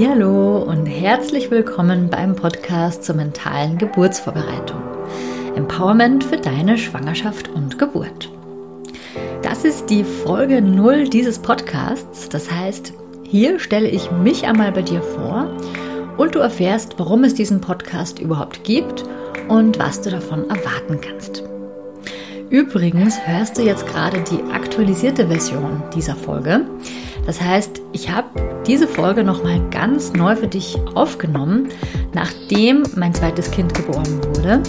Hallo und herzlich willkommen beim Podcast zur mentalen Geburtsvorbereitung. Empowerment für deine Schwangerschaft und Geburt. Das ist die Folge 0 dieses Podcasts. Das heißt, hier stelle ich mich einmal bei dir vor und du erfährst, warum es diesen Podcast überhaupt gibt und was du davon erwarten kannst. Übrigens hörst du jetzt gerade die aktualisierte Version dieser Folge. Das heißt, ich habe diese Folge nochmal ganz neu für dich aufgenommen, nachdem mein zweites Kind geboren wurde.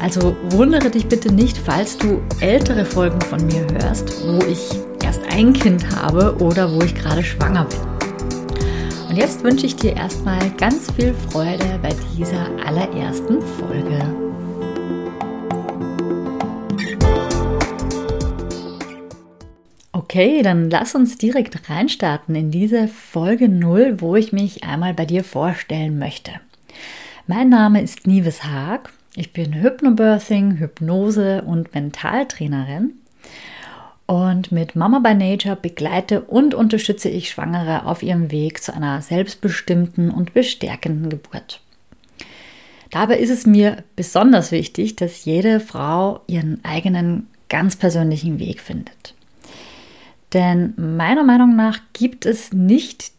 Also wundere dich bitte nicht, falls du ältere Folgen von mir hörst, wo ich erst ein Kind habe oder wo ich gerade schwanger bin. Und jetzt wünsche ich dir erstmal ganz viel Freude bei dieser allerersten Folge. Okay, dann lass uns direkt reinstarten in diese Folge 0, wo ich mich einmal bei dir vorstellen möchte. Mein Name ist Nives Haag. Ich bin Hypnobirthing, Hypnose und Mentaltrainerin. Und mit Mama by Nature begleite und unterstütze ich Schwangere auf ihrem Weg zu einer selbstbestimmten und bestärkenden Geburt. Dabei ist es mir besonders wichtig, dass jede Frau ihren eigenen ganz persönlichen Weg findet. Denn meiner Meinung nach gibt es nicht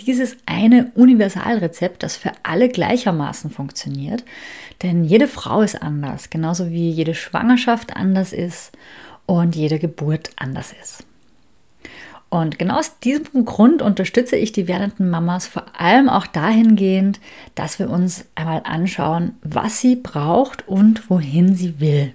dieses eine Universalrezept, das für alle gleichermaßen funktioniert. Denn jede Frau ist anders, genauso wie jede Schwangerschaft anders ist und jede Geburt anders ist. Und genau aus diesem Grund unterstütze ich die werdenden Mamas vor allem auch dahingehend, dass wir uns einmal anschauen, was sie braucht und wohin sie will.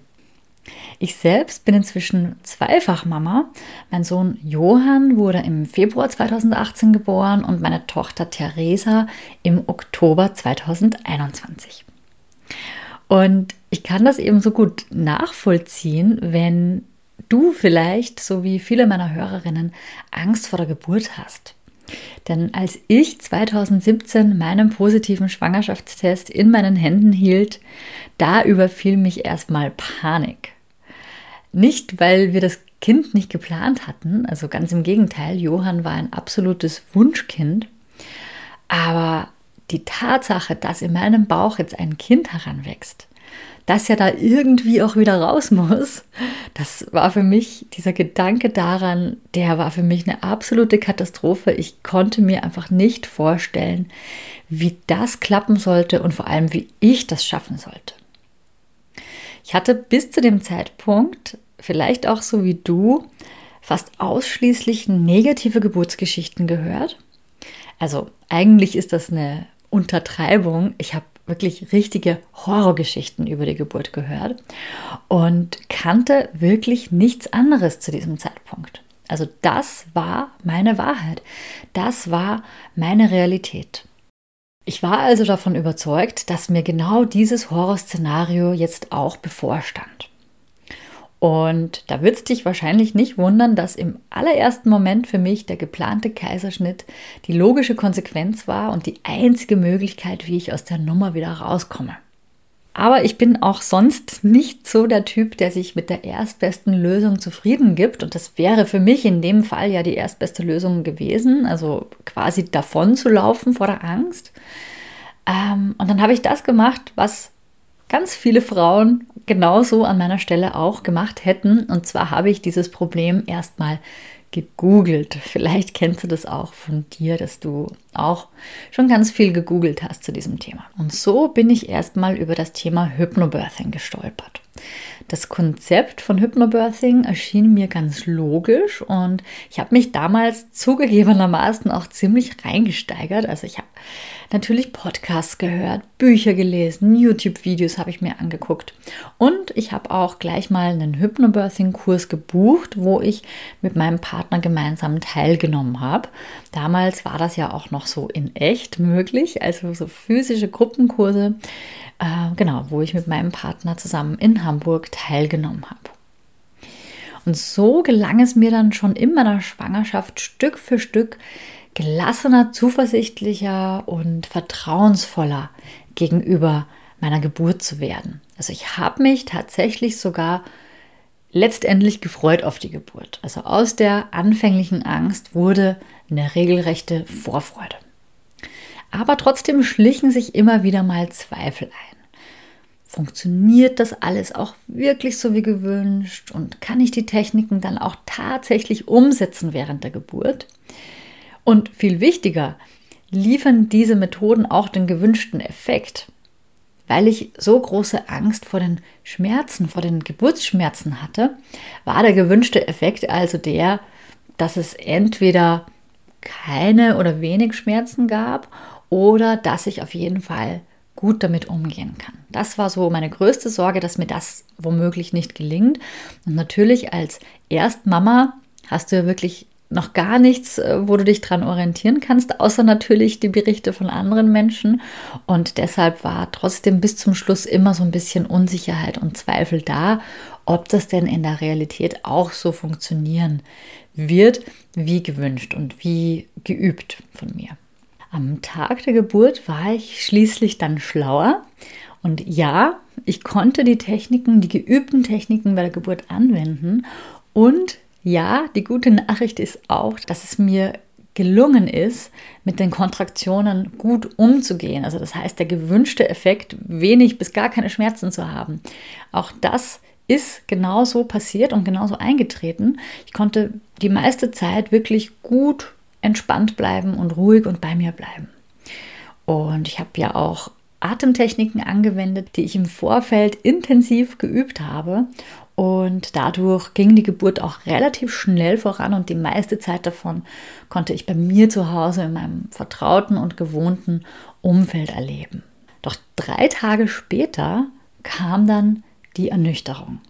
Ich selbst bin inzwischen zweifach Mama. Mein Sohn Johann wurde im Februar 2018 geboren und meine Tochter Theresa im Oktober 2021. Und ich kann das eben so gut nachvollziehen, wenn du vielleicht, so wie viele meiner Hörerinnen, Angst vor der Geburt hast. Denn als ich 2017 meinen positiven Schwangerschaftstest in meinen Händen hielt, da überfiel mich erstmal Panik. Nicht, weil wir das Kind nicht geplant hatten, also ganz im Gegenteil, Johann war ein absolutes Wunschkind, aber die Tatsache, dass in meinem Bauch jetzt ein Kind heranwächst, das ja da irgendwie auch wieder raus muss, das war für mich, dieser Gedanke daran, der war für mich eine absolute Katastrophe. Ich konnte mir einfach nicht vorstellen, wie das klappen sollte und vor allem, wie ich das schaffen sollte. Ich hatte bis zu dem Zeitpunkt, vielleicht auch so wie du, fast ausschließlich negative Geburtsgeschichten gehört. Also eigentlich ist das eine Untertreibung. Ich habe wirklich richtige Horrorgeschichten über die Geburt gehört und kannte wirklich nichts anderes zu diesem Zeitpunkt. Also das war meine Wahrheit. Das war meine Realität. Ich war also davon überzeugt, dass mir genau dieses Horrorszenario jetzt auch bevorstand. Und da wird es dich wahrscheinlich nicht wundern, dass im allerersten Moment für mich der geplante Kaiserschnitt die logische Konsequenz war und die einzige Möglichkeit, wie ich aus der Nummer wieder rauskomme. Aber ich bin auch sonst nicht so der Typ, der sich mit der erstbesten Lösung zufrieden gibt. Und das wäre für mich in dem Fall ja die erstbeste Lösung gewesen, also quasi davon zu laufen vor der Angst. Ähm, und dann habe ich das gemacht, was ganz viele Frauen genauso an meiner Stelle auch gemacht hätten. Und zwar habe ich dieses Problem erstmal gegoogelt. Vielleicht kennst du das auch von dir, dass du auch schon ganz viel gegoogelt hast zu diesem Thema. Und so bin ich erstmal über das Thema Hypnobirthing gestolpert. Das Konzept von Hypnobirthing erschien mir ganz logisch und ich habe mich damals zugegebenermaßen auch ziemlich reingesteigert. Also ich habe natürlich Podcasts gehört, Bücher gelesen, YouTube-Videos habe ich mir angeguckt. Und ich habe auch gleich mal einen Hypnobirthing-Kurs gebucht, wo ich mit meinem Partner gemeinsam teilgenommen habe. Damals war das ja auch noch so in echt möglich, also so physische Gruppenkurse, äh, genau, wo ich mit meinem Partner zusammen in Hamburg teilgenommen habe. Und so gelang es mir dann schon in meiner Schwangerschaft Stück für Stück gelassener, zuversichtlicher und vertrauensvoller gegenüber meiner Geburt zu werden. Also ich habe mich tatsächlich sogar letztendlich gefreut auf die Geburt. Also aus der anfänglichen Angst wurde eine regelrechte Vorfreude. Aber trotzdem schlichen sich immer wieder mal Zweifel ein. Funktioniert das alles auch wirklich so wie gewünscht? Und kann ich die Techniken dann auch tatsächlich umsetzen während der Geburt? Und viel wichtiger, liefern diese Methoden auch den gewünschten Effekt? Weil ich so große Angst vor den Schmerzen, vor den Geburtsschmerzen hatte, war der gewünschte Effekt also der, dass es entweder keine oder wenig Schmerzen gab oder dass ich auf jeden Fall gut damit umgehen kann. Das war so meine größte Sorge, dass mir das womöglich nicht gelingt. Und natürlich als Erstmama hast du ja wirklich noch gar nichts, äh, wo du dich dran orientieren kannst, außer natürlich die Berichte von anderen Menschen. Und deshalb war trotzdem bis zum Schluss immer so ein bisschen Unsicherheit und Zweifel da, ob das denn in der Realität auch so funktionieren wird, wie gewünscht und wie geübt von mir. Am Tag der Geburt war ich schließlich dann schlauer und ja, ich konnte die Techniken, die geübten Techniken bei der Geburt anwenden und ja, die gute Nachricht ist auch, dass es mir gelungen ist, mit den Kontraktionen gut umzugehen. Also das heißt, der gewünschte Effekt, wenig bis gar keine Schmerzen zu haben. Auch das ist genauso passiert und genauso eingetreten. Ich konnte die meiste Zeit wirklich gut entspannt bleiben und ruhig und bei mir bleiben. Und ich habe ja auch Atemtechniken angewendet, die ich im Vorfeld intensiv geübt habe. Und dadurch ging die Geburt auch relativ schnell voran und die meiste Zeit davon konnte ich bei mir zu Hause in meinem vertrauten und gewohnten Umfeld erleben. Doch drei Tage später kam dann die Ernüchterung.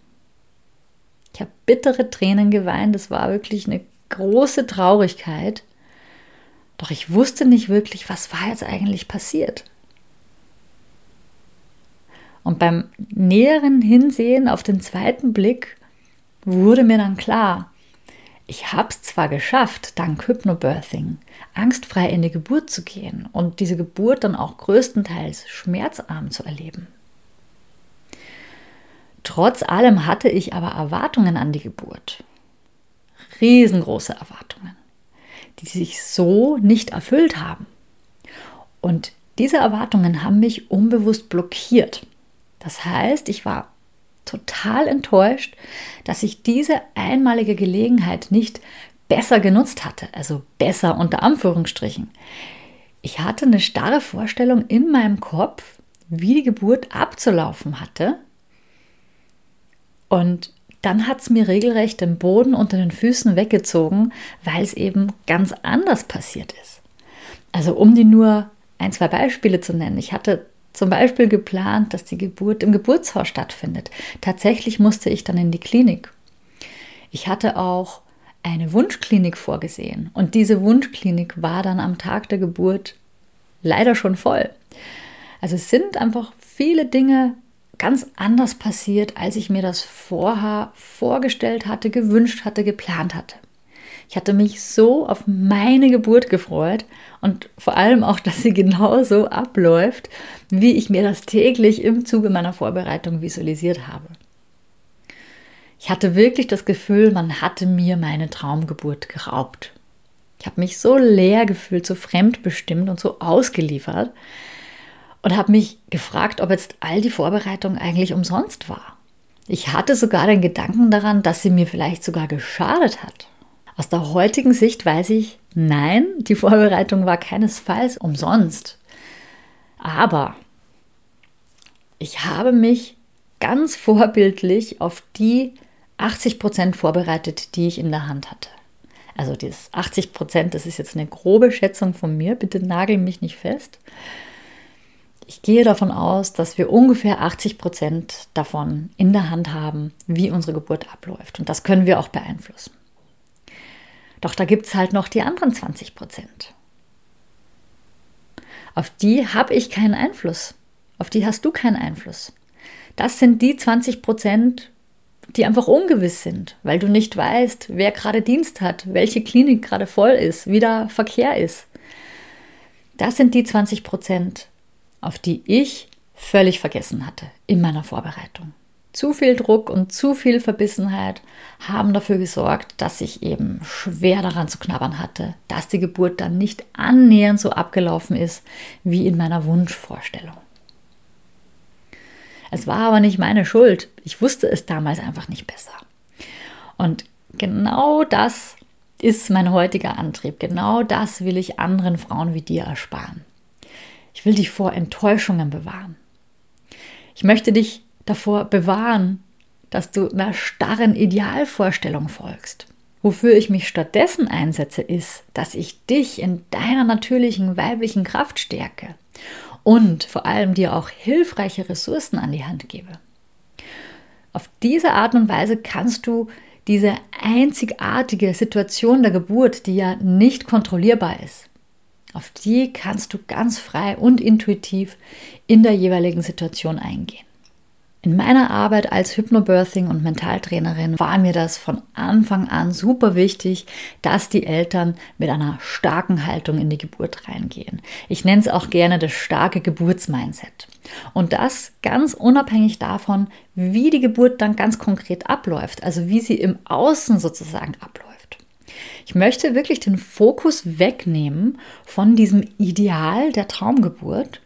Ich habe bittere Tränen geweint, es war wirklich eine große Traurigkeit. Doch ich wusste nicht wirklich, was war jetzt eigentlich passiert. Und beim näheren Hinsehen auf den zweiten Blick wurde mir dann klar, ich habe es zwar geschafft, dank Hypnobirthing, angstfrei in die Geburt zu gehen und diese Geburt dann auch größtenteils schmerzarm zu erleben. Trotz allem hatte ich aber Erwartungen an die Geburt. Riesengroße Erwartungen, die sich so nicht erfüllt haben. Und diese Erwartungen haben mich unbewusst blockiert. Das heißt, ich war total enttäuscht, dass ich diese einmalige Gelegenheit nicht besser genutzt hatte, also besser unter Anführungsstrichen. Ich hatte eine starre Vorstellung in meinem Kopf, wie die Geburt abzulaufen hatte und dann hat es mir regelrecht den Boden unter den Füßen weggezogen, weil es eben ganz anders passiert ist. Also um die nur ein, zwei Beispiele zu nennen. Ich hatte zum Beispiel geplant, dass die Geburt im Geburtshaus stattfindet. Tatsächlich musste ich dann in die Klinik. Ich hatte auch eine Wunschklinik vorgesehen und diese Wunschklinik war dann am Tag der Geburt leider schon voll. Also es sind einfach viele Dinge ganz anders passiert, als ich mir das vorher vorgestellt hatte, gewünscht hatte, geplant hatte. Ich hatte mich so auf meine Geburt gefreut und vor allem auch, dass sie genau so abläuft, wie ich mir das täglich im Zuge meiner Vorbereitung visualisiert habe. Ich hatte wirklich das Gefühl, man hatte mir meine Traumgeburt geraubt. Ich habe mich so leer gefühlt, so fremdbestimmt und so ausgeliefert, und habe mich gefragt, ob jetzt all die Vorbereitung eigentlich umsonst war. Ich hatte sogar den Gedanken daran, dass sie mir vielleicht sogar geschadet hat. Aus der heutigen Sicht weiß ich, nein, die Vorbereitung war keinesfalls umsonst. Aber ich habe mich ganz vorbildlich auf die 80 Prozent vorbereitet, die ich in der Hand hatte. Also dieses 80 Prozent, das ist jetzt eine grobe Schätzung von mir, bitte nagel mich nicht fest. Ich gehe davon aus, dass wir ungefähr 80 Prozent davon in der Hand haben, wie unsere Geburt abläuft. Und das können wir auch beeinflussen. Doch da gibt es halt noch die anderen 20 Prozent. Auf die habe ich keinen Einfluss. Auf die hast du keinen Einfluss. Das sind die 20 Prozent, die einfach ungewiss sind, weil du nicht weißt, wer gerade Dienst hat, welche Klinik gerade voll ist, wie der Verkehr ist. Das sind die 20 Prozent, auf die ich völlig vergessen hatte in meiner Vorbereitung. Zu viel Druck und zu viel Verbissenheit haben dafür gesorgt, dass ich eben schwer daran zu knabbern hatte, dass die Geburt dann nicht annähernd so abgelaufen ist wie in meiner Wunschvorstellung. Es war aber nicht meine Schuld. Ich wusste es damals einfach nicht besser. Und genau das ist mein heutiger Antrieb. Genau das will ich anderen Frauen wie dir ersparen. Ich will dich vor Enttäuschungen bewahren. Ich möchte dich davor bewahren, dass du einer starren Idealvorstellung folgst. Wofür ich mich stattdessen einsetze, ist, dass ich dich in deiner natürlichen weiblichen Kraft stärke und vor allem dir auch hilfreiche Ressourcen an die Hand gebe. Auf diese Art und Weise kannst du diese einzigartige Situation der Geburt, die ja nicht kontrollierbar ist, auf die kannst du ganz frei und intuitiv in der jeweiligen Situation eingehen. In meiner Arbeit als Hypnobirthing und Mentaltrainerin war mir das von Anfang an super wichtig, dass die Eltern mit einer starken Haltung in die Geburt reingehen. Ich nenne es auch gerne das starke Geburtsmindset. Und das ganz unabhängig davon, wie die Geburt dann ganz konkret abläuft, also wie sie im Außen sozusagen abläuft. Ich möchte wirklich den Fokus wegnehmen von diesem Ideal der Traumgeburt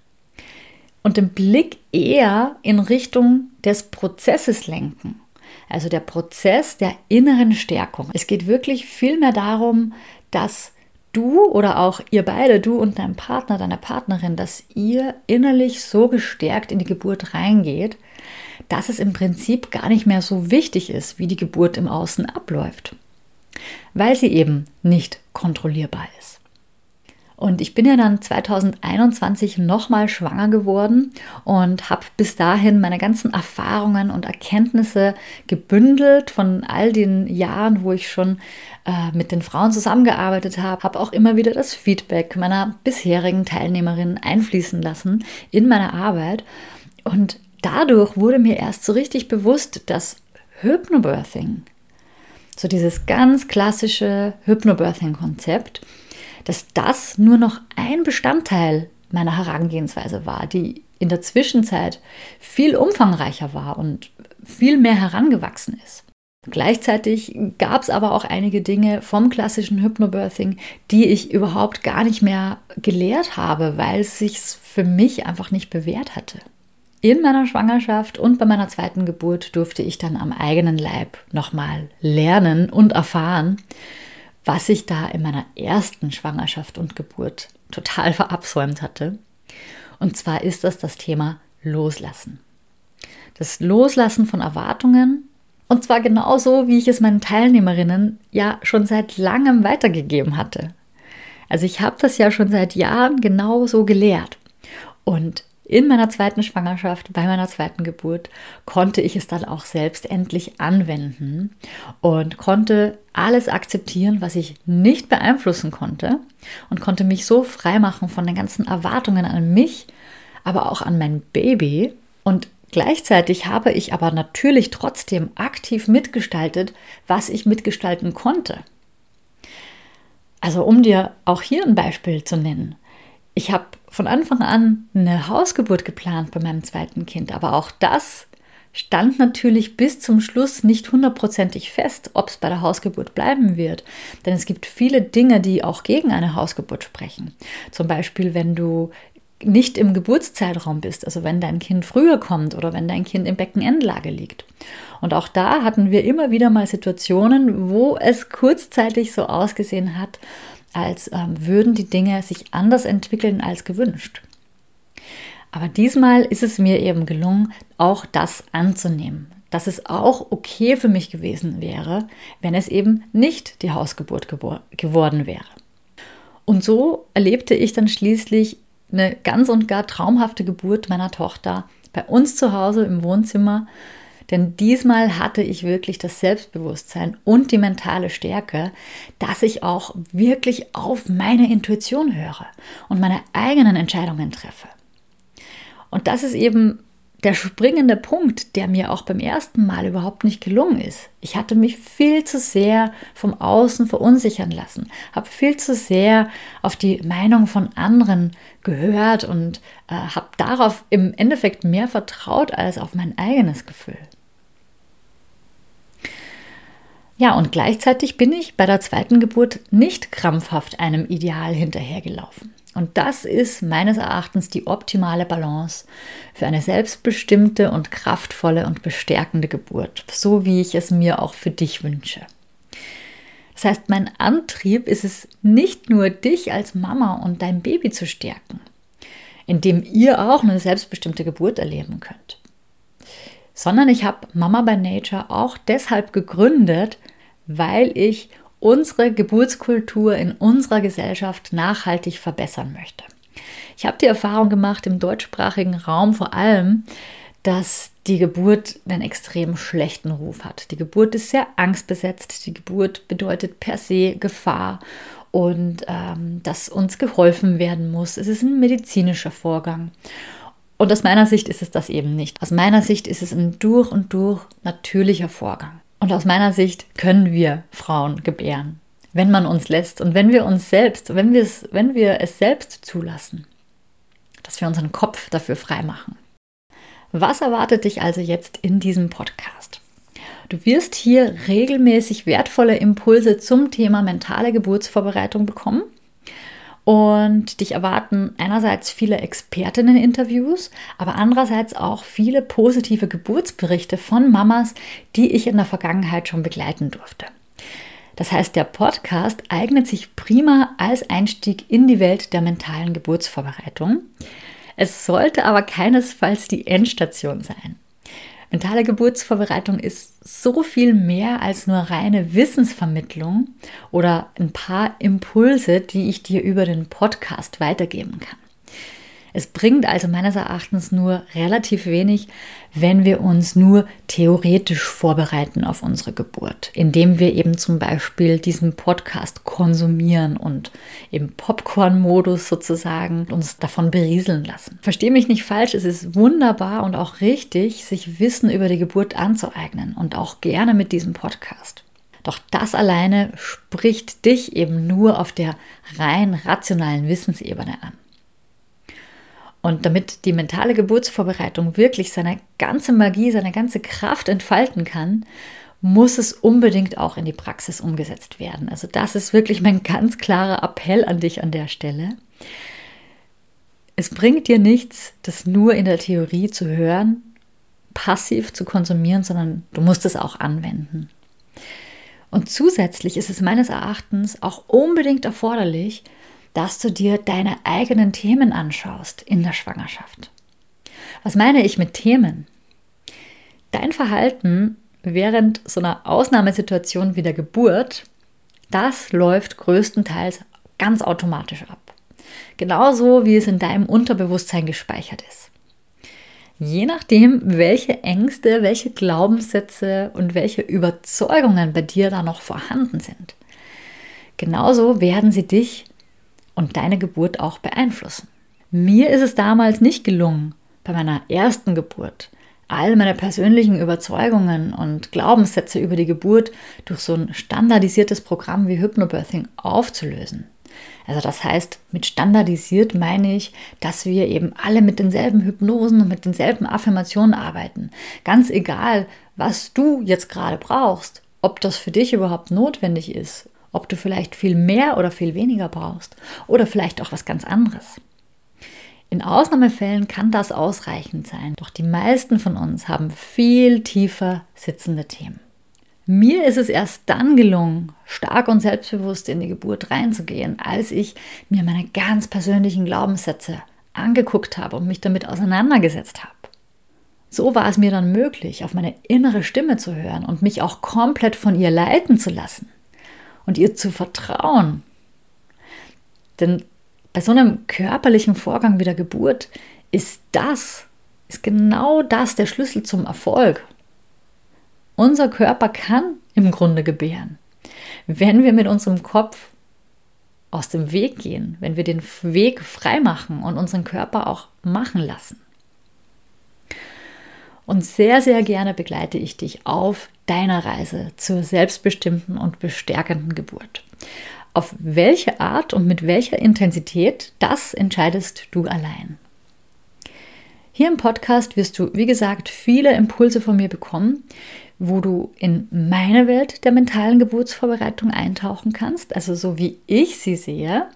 und den Blick eher in Richtung des Prozesses lenken. Also der Prozess der inneren Stärkung. Es geht wirklich vielmehr darum, dass du oder auch ihr beide, du und dein Partner, deine Partnerin, dass ihr innerlich so gestärkt in die Geburt reingeht, dass es im Prinzip gar nicht mehr so wichtig ist, wie die Geburt im Außen abläuft, weil sie eben nicht kontrollierbar ist. Und ich bin ja dann 2021 nochmal schwanger geworden und habe bis dahin meine ganzen Erfahrungen und Erkenntnisse gebündelt von all den Jahren, wo ich schon äh, mit den Frauen zusammengearbeitet habe. Habe auch immer wieder das Feedback meiner bisherigen Teilnehmerinnen einfließen lassen in meine Arbeit. Und dadurch wurde mir erst so richtig bewusst, dass Hypnobirthing, so dieses ganz klassische Hypnobirthing-Konzept, dass das nur noch ein Bestandteil meiner Herangehensweise war, die in der Zwischenzeit viel umfangreicher war und viel mehr herangewachsen ist. Gleichzeitig gab es aber auch einige Dinge vom klassischen Hypnobirthing, die ich überhaupt gar nicht mehr gelehrt habe, weil es sich für mich einfach nicht bewährt hatte. In meiner Schwangerschaft und bei meiner zweiten Geburt durfte ich dann am eigenen Leib nochmal lernen und erfahren, was ich da in meiner ersten Schwangerschaft und Geburt total verabsäumt hatte. Und zwar ist das das Thema Loslassen. Das Loslassen von Erwartungen. Und zwar genauso, wie ich es meinen Teilnehmerinnen ja schon seit langem weitergegeben hatte. Also ich habe das ja schon seit Jahren genau so gelehrt. Und in meiner zweiten Schwangerschaft, bei meiner zweiten Geburt, konnte ich es dann auch selbst endlich anwenden und konnte alles akzeptieren, was ich nicht beeinflussen konnte und konnte mich so freimachen von den ganzen Erwartungen an mich, aber auch an mein Baby. Und gleichzeitig habe ich aber natürlich trotzdem aktiv mitgestaltet, was ich mitgestalten konnte. Also um dir auch hier ein Beispiel zu nennen. Ich habe von Anfang an eine Hausgeburt geplant bei meinem zweiten Kind, aber auch das stand natürlich bis zum Schluss nicht hundertprozentig fest, ob es bei der Hausgeburt bleiben wird. Denn es gibt viele Dinge, die auch gegen eine Hausgeburt sprechen. Zum Beispiel, wenn du nicht im Geburtszeitraum bist, also wenn dein Kind früher kommt oder wenn dein Kind im Beckenendlage liegt. Und auch da hatten wir immer wieder mal Situationen, wo es kurzzeitig so ausgesehen hat, als ähm, würden die Dinge sich anders entwickeln als gewünscht. Aber diesmal ist es mir eben gelungen, auch das anzunehmen, dass es auch okay für mich gewesen wäre, wenn es eben nicht die Hausgeburt geworden wäre. Und so erlebte ich dann schließlich eine ganz und gar traumhafte Geburt meiner Tochter bei uns zu Hause im Wohnzimmer denn diesmal hatte ich wirklich das Selbstbewusstsein und die mentale Stärke, dass ich auch wirklich auf meine Intuition höre und meine eigenen Entscheidungen treffe. Und das ist eben der springende Punkt, der mir auch beim ersten Mal überhaupt nicht gelungen ist. Ich hatte mich viel zu sehr vom Außen verunsichern lassen, habe viel zu sehr auf die Meinung von anderen gehört und äh, habe darauf im Endeffekt mehr vertraut als auf mein eigenes Gefühl. Ja, und gleichzeitig bin ich bei der zweiten Geburt nicht krampfhaft einem Ideal hinterhergelaufen. Und das ist meines Erachtens die optimale Balance für eine selbstbestimmte und kraftvolle und bestärkende Geburt, so wie ich es mir auch für dich wünsche. Das heißt, mein Antrieb ist es nicht nur, dich als Mama und dein Baby zu stärken, indem ihr auch eine selbstbestimmte Geburt erleben könnt, sondern ich habe Mama by Nature auch deshalb gegründet, weil ich unsere Geburtskultur in unserer Gesellschaft nachhaltig verbessern möchte. Ich habe die Erfahrung gemacht im deutschsprachigen Raum vor allem, dass die Geburt einen extrem schlechten Ruf hat. Die Geburt ist sehr angstbesetzt. Die Geburt bedeutet per se Gefahr und ähm, dass uns geholfen werden muss. Es ist ein medizinischer Vorgang. Und aus meiner Sicht ist es das eben nicht. Aus meiner Sicht ist es ein durch und durch natürlicher Vorgang. Und aus meiner Sicht können wir Frauen gebären, wenn man uns lässt und wenn wir uns selbst, wenn wir es, wenn wir es selbst zulassen, dass wir unseren Kopf dafür freimachen. Was erwartet dich also jetzt in diesem Podcast? Du wirst hier regelmäßig wertvolle Impulse zum Thema mentale Geburtsvorbereitung bekommen und dich erwarten einerseits viele Expertinnen-Interviews, aber andererseits auch viele positive Geburtsberichte von Mamas, die ich in der Vergangenheit schon begleiten durfte. Das heißt, der Podcast eignet sich prima als Einstieg in die Welt der mentalen Geburtsvorbereitung. Es sollte aber keinesfalls die Endstation sein. Mentale Geburtsvorbereitung ist so viel mehr als nur reine Wissensvermittlung oder ein paar Impulse, die ich dir über den Podcast weitergeben kann. Es bringt also meines Erachtens nur relativ wenig, wenn wir uns nur theoretisch vorbereiten auf unsere Geburt, indem wir eben zum Beispiel diesen Podcast konsumieren und im Popcorn-Modus sozusagen uns davon berieseln lassen. Verstehe mich nicht falsch, es ist wunderbar und auch richtig, sich Wissen über die Geburt anzueignen und auch gerne mit diesem Podcast. Doch das alleine spricht dich eben nur auf der rein rationalen Wissensebene an. Und damit die mentale Geburtsvorbereitung wirklich seine ganze Magie, seine ganze Kraft entfalten kann, muss es unbedingt auch in die Praxis umgesetzt werden. Also das ist wirklich mein ganz klarer Appell an dich an der Stelle. Es bringt dir nichts, das nur in der Theorie zu hören, passiv zu konsumieren, sondern du musst es auch anwenden. Und zusätzlich ist es meines Erachtens auch unbedingt erforderlich, dass du dir deine eigenen Themen anschaust in der Schwangerschaft. Was meine ich mit Themen? Dein Verhalten während so einer Ausnahmesituation wie der Geburt, das läuft größtenteils ganz automatisch ab. Genauso wie es in deinem Unterbewusstsein gespeichert ist. Je nachdem, welche Ängste, welche Glaubenssätze und welche Überzeugungen bei dir da noch vorhanden sind. Genauso werden sie dich und deine Geburt auch beeinflussen. Mir ist es damals nicht gelungen, bei meiner ersten Geburt all meine persönlichen Überzeugungen und Glaubenssätze über die Geburt durch so ein standardisiertes Programm wie Hypnobirthing aufzulösen. Also das heißt, mit standardisiert meine ich, dass wir eben alle mit denselben Hypnosen und mit denselben Affirmationen arbeiten. Ganz egal, was du jetzt gerade brauchst, ob das für dich überhaupt notwendig ist ob du vielleicht viel mehr oder viel weniger brauchst oder vielleicht auch was ganz anderes. In Ausnahmefällen kann das ausreichend sein, doch die meisten von uns haben viel tiefer sitzende Themen. Mir ist es erst dann gelungen, stark und selbstbewusst in die Geburt reinzugehen, als ich mir meine ganz persönlichen Glaubenssätze angeguckt habe und mich damit auseinandergesetzt habe. So war es mir dann möglich, auf meine innere Stimme zu hören und mich auch komplett von ihr leiten zu lassen und ihr zu vertrauen. Denn bei so einem körperlichen Vorgang wie der Geburt ist das, ist genau das der Schlüssel zum Erfolg. Unser Körper kann im Grunde gebären, wenn wir mit unserem Kopf aus dem Weg gehen, wenn wir den Weg frei machen und unseren Körper auch machen lassen. Und sehr, sehr gerne begleite ich dich auf deiner Reise zur selbstbestimmten und bestärkenden Geburt. Auf welche Art und mit welcher Intensität, das entscheidest du allein. Hier im Podcast wirst du, wie gesagt, viele Impulse von mir bekommen, wo du in meine Welt der mentalen Geburtsvorbereitung eintauchen kannst, also so wie ich sie sehe.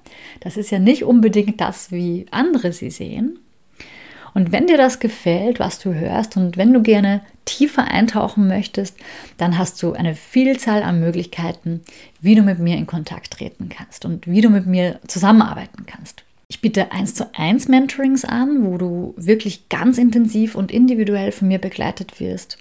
Das ist ja nicht unbedingt das, wie andere sie sehen. Und wenn dir das gefällt, was du hörst und wenn du gerne tiefer eintauchen möchtest, dann hast du eine Vielzahl an Möglichkeiten, wie du mit mir in Kontakt treten kannst und wie du mit mir zusammenarbeiten kannst. Ich biete 1 zu 1 Mentorings an, wo du wirklich ganz intensiv und individuell von mir begleitet wirst.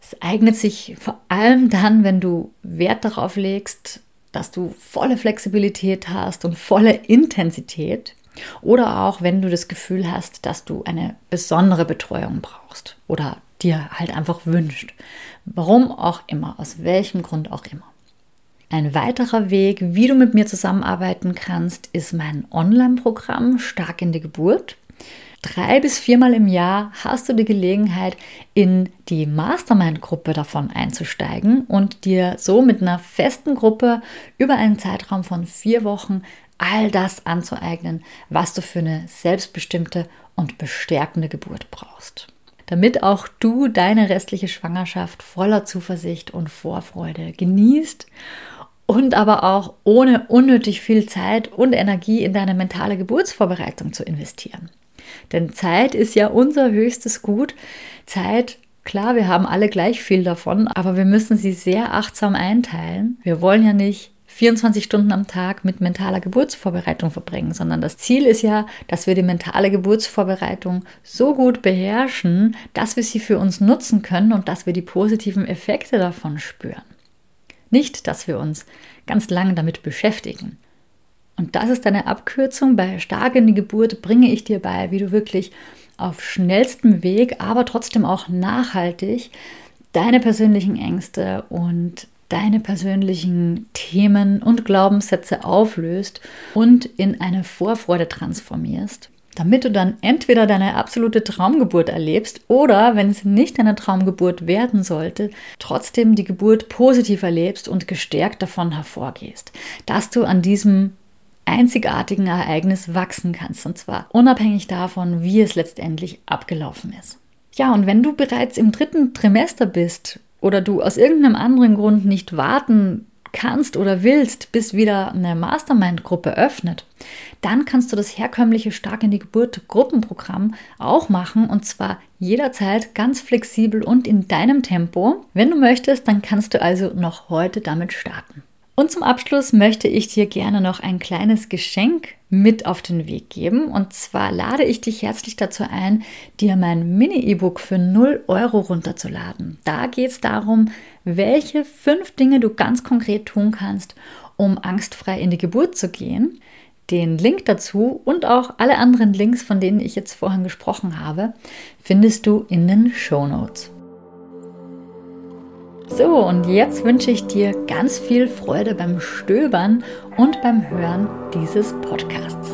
Es eignet sich vor allem dann, wenn du Wert darauf legst, dass du volle Flexibilität hast und volle Intensität. Oder auch, wenn du das Gefühl hast, dass du eine besondere Betreuung brauchst oder dir halt einfach wünscht. Warum auch immer, aus welchem Grund auch immer. Ein weiterer Weg, wie du mit mir zusammenarbeiten kannst, ist mein Online-Programm Stark in die Geburt. Drei bis viermal im Jahr hast du die Gelegenheit, in die Mastermind-Gruppe davon einzusteigen und dir so mit einer festen Gruppe über einen Zeitraum von vier Wochen all das anzueignen, was du für eine selbstbestimmte und bestärkende Geburt brauchst. Damit auch du deine restliche Schwangerschaft voller Zuversicht und Vorfreude genießt und aber auch ohne unnötig viel Zeit und Energie in deine mentale Geburtsvorbereitung zu investieren. Denn Zeit ist ja unser höchstes Gut. Zeit, klar, wir haben alle gleich viel davon, aber wir müssen sie sehr achtsam einteilen. Wir wollen ja nicht 24 Stunden am Tag mit mentaler Geburtsvorbereitung verbringen, sondern das Ziel ist ja, dass wir die mentale Geburtsvorbereitung so gut beherrschen, dass wir sie für uns nutzen können und dass wir die positiven Effekte davon spüren. Nicht, dass wir uns ganz lange damit beschäftigen. Und das ist eine Abkürzung. Bei Stark in die Geburt bringe ich dir bei, wie du wirklich auf schnellstem Weg, aber trotzdem auch nachhaltig deine persönlichen Ängste und deine persönlichen Themen und Glaubenssätze auflöst und in eine Vorfreude transformierst, damit du dann entweder deine absolute Traumgeburt erlebst oder, wenn es nicht deine Traumgeburt werden sollte, trotzdem die Geburt positiv erlebst und gestärkt davon hervorgehst, dass du an diesem einzigartigen Ereignis wachsen kannst, und zwar unabhängig davon, wie es letztendlich abgelaufen ist. Ja, und wenn du bereits im dritten Trimester bist oder du aus irgendeinem anderen Grund nicht warten kannst oder willst, bis wieder eine Mastermind-Gruppe öffnet, dann kannst du das herkömmliche Stark in die Geburt Gruppenprogramm auch machen und zwar jederzeit ganz flexibel und in deinem Tempo. Wenn du möchtest, dann kannst du also noch heute damit starten. Und zum Abschluss möchte ich dir gerne noch ein kleines Geschenk mit auf den Weg geben. Und zwar lade ich dich herzlich dazu ein, dir mein Mini-E-Book für 0 Euro runterzuladen. Da geht es darum, welche fünf Dinge du ganz konkret tun kannst, um angstfrei in die Geburt zu gehen. Den Link dazu und auch alle anderen Links, von denen ich jetzt vorhin gesprochen habe, findest du in den Show Notes. So, und jetzt wünsche ich dir ganz viel Freude beim Stöbern und beim Hören dieses Podcasts.